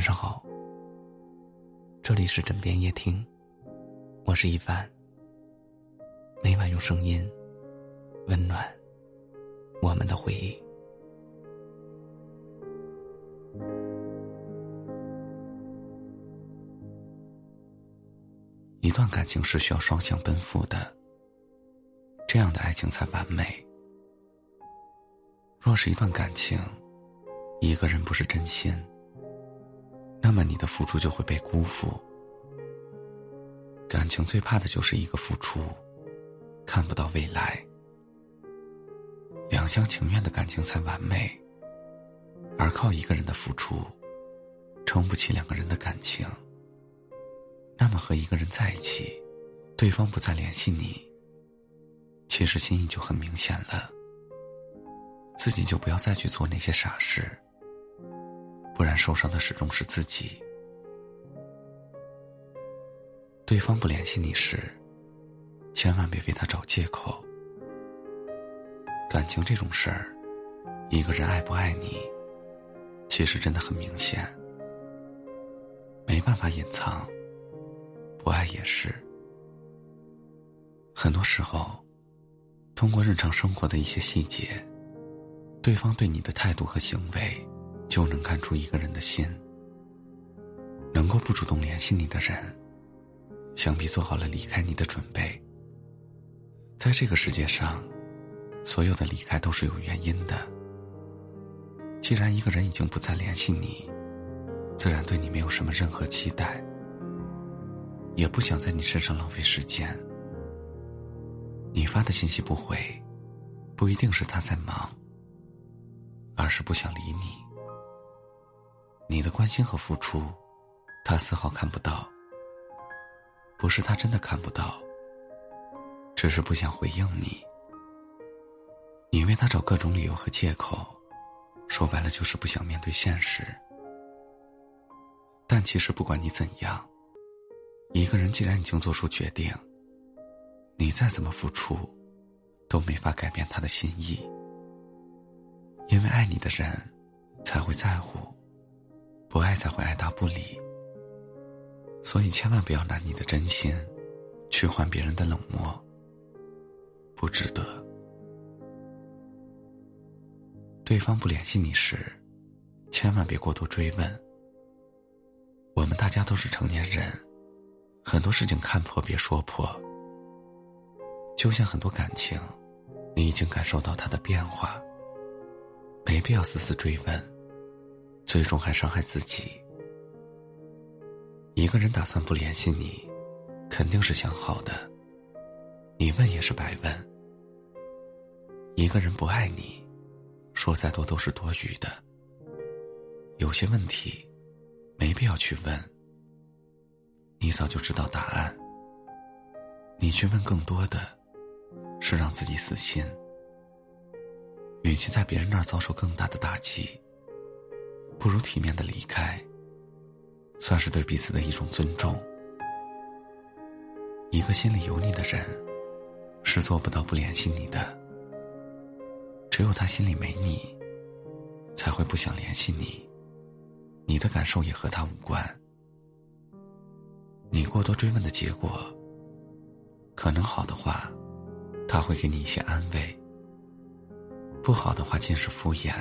晚上好，这里是枕边夜听，我是一凡。每晚用声音温暖我们的回忆。一段感情是需要双向奔赴的，这样的爱情才完美。若是一段感情，一个人不是真心。那么你的付出就会被辜负。感情最怕的就是一个付出，看不到未来。两厢情愿的感情才完美，而靠一个人的付出，撑不起两个人的感情。那么和一个人在一起，对方不再联系你，其实心意就很明显了。自己就不要再去做那些傻事。不然受伤的始终是自己。对方不联系你时，千万别为他找借口。感情这种事儿，一个人爱不爱你，其实真的很明显，没办法隐藏。不爱也是。很多时候，通过日常生活的一些细节，对方对你的态度和行为。就能看出一个人的心。能够不主动联系你的人，想必做好了离开你的准备。在这个世界上，所有的离开都是有原因的。既然一个人已经不再联系你，自然对你没有什么任何期待，也不想在你身上浪费时间。你发的信息不回，不一定是他在忙，而是不想理你。你的关心和付出，他丝毫看不到。不是他真的看不到，只是不想回应你。你为他找各种理由和借口，说白了就是不想面对现实。但其实不管你怎样，一个人既然已经做出决定，你再怎么付出，都没法改变他的心意。因为爱你的人，才会在乎。不爱才会爱答不理，所以千万不要拿你的真心去换别人的冷漠，不值得。对方不联系你时，千万别过多追问。我们大家都是成年人，很多事情看破别说破。就像很多感情，你已经感受到它的变化，没必要死死追问。最终还伤害自己。一个人打算不联系你，肯定是想好的。你问也是白问。一个人不爱你，说再多都是多余的。有些问题，没必要去问。你早就知道答案。你去问更多的，是让自己死心。与其在别人那儿遭受更大的打击。不如体面的离开，算是对彼此的一种尊重。一个心里有你的人，是做不到不联系你的。只有他心里没你，才会不想联系你。你的感受也和他无关。你过多追问的结果，可能好的话，他会给你一些安慰；不好的话，尽是敷衍。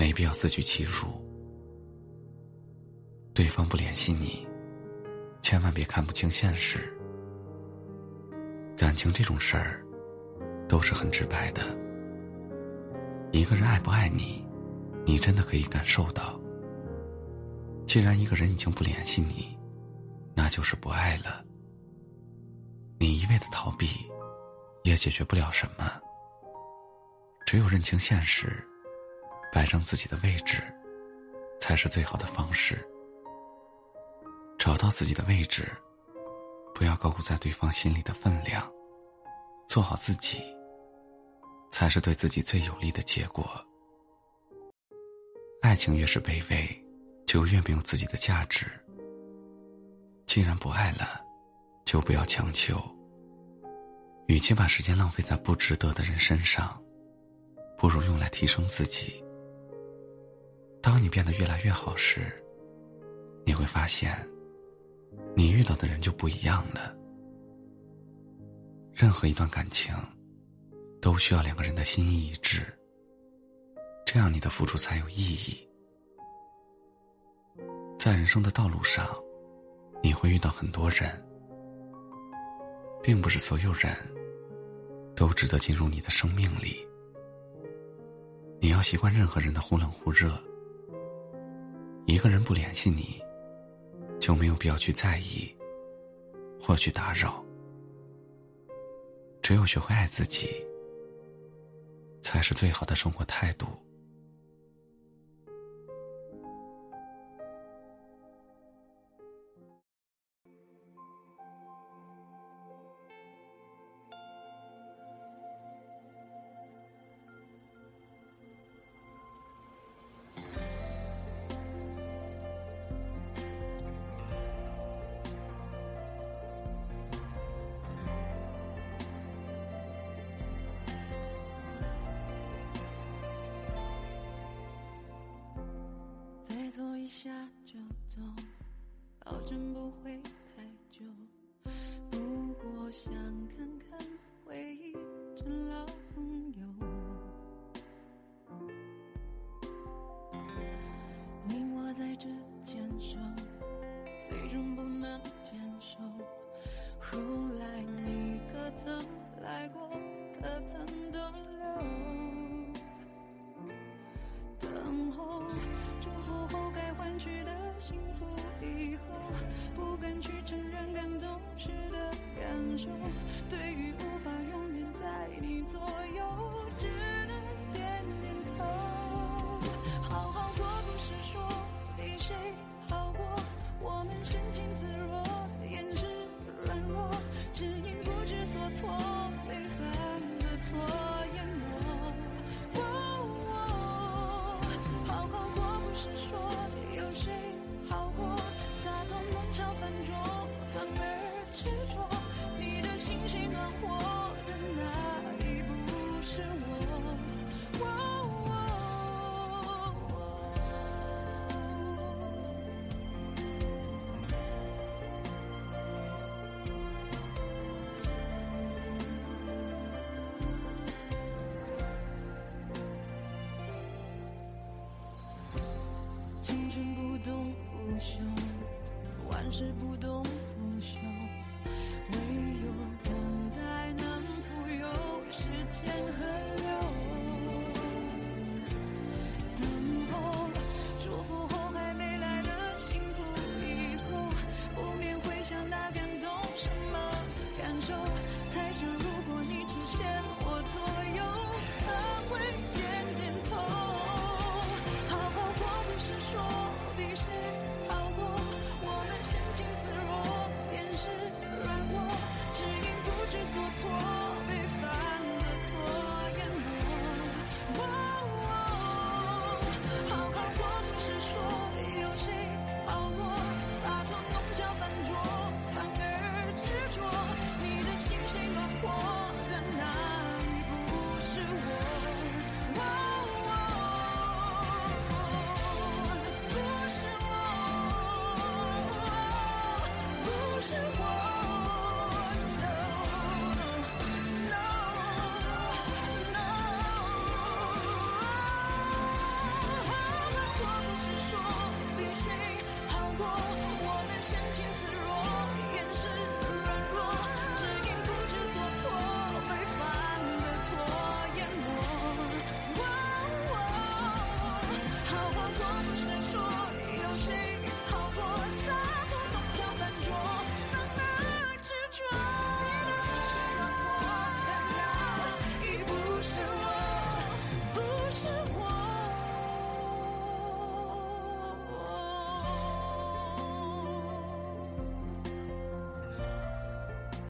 没必要自取其辱。对方不联系你，千万别看不清现实。感情这种事儿，都是很直白的。一个人爱不爱你，你真的可以感受到。既然一个人已经不联系你，那就是不爱了。你一味的逃避，也解决不了什么。只有认清现实。摆正自己的位置，才是最好的方式。找到自己的位置，不要高估在对方心里的分量，做好自己，才是对自己最有利的结果。爱情越是卑微，就越没有自己的价值。既然不爱了，就不要强求。与其把时间浪费在不值得的人身上，不如用来提升自己。当你变得越来越好时，你会发现，你遇到的人就不一样了。任何一段感情，都需要两个人的心意一致，这样你的付出才有意义。在人生的道路上，你会遇到很多人，并不是所有人都值得进入你的生命里。你要习惯任何人的忽冷忽热。一个人不联系你，就没有必要去在意或去打扰。只有学会爱自己，才是最好的生活态度。坐一下就走，保证不会太久。不过想看看回忆成老朋友。你我在这牵手，最终不青春不懂不休，万事不懂腐朽，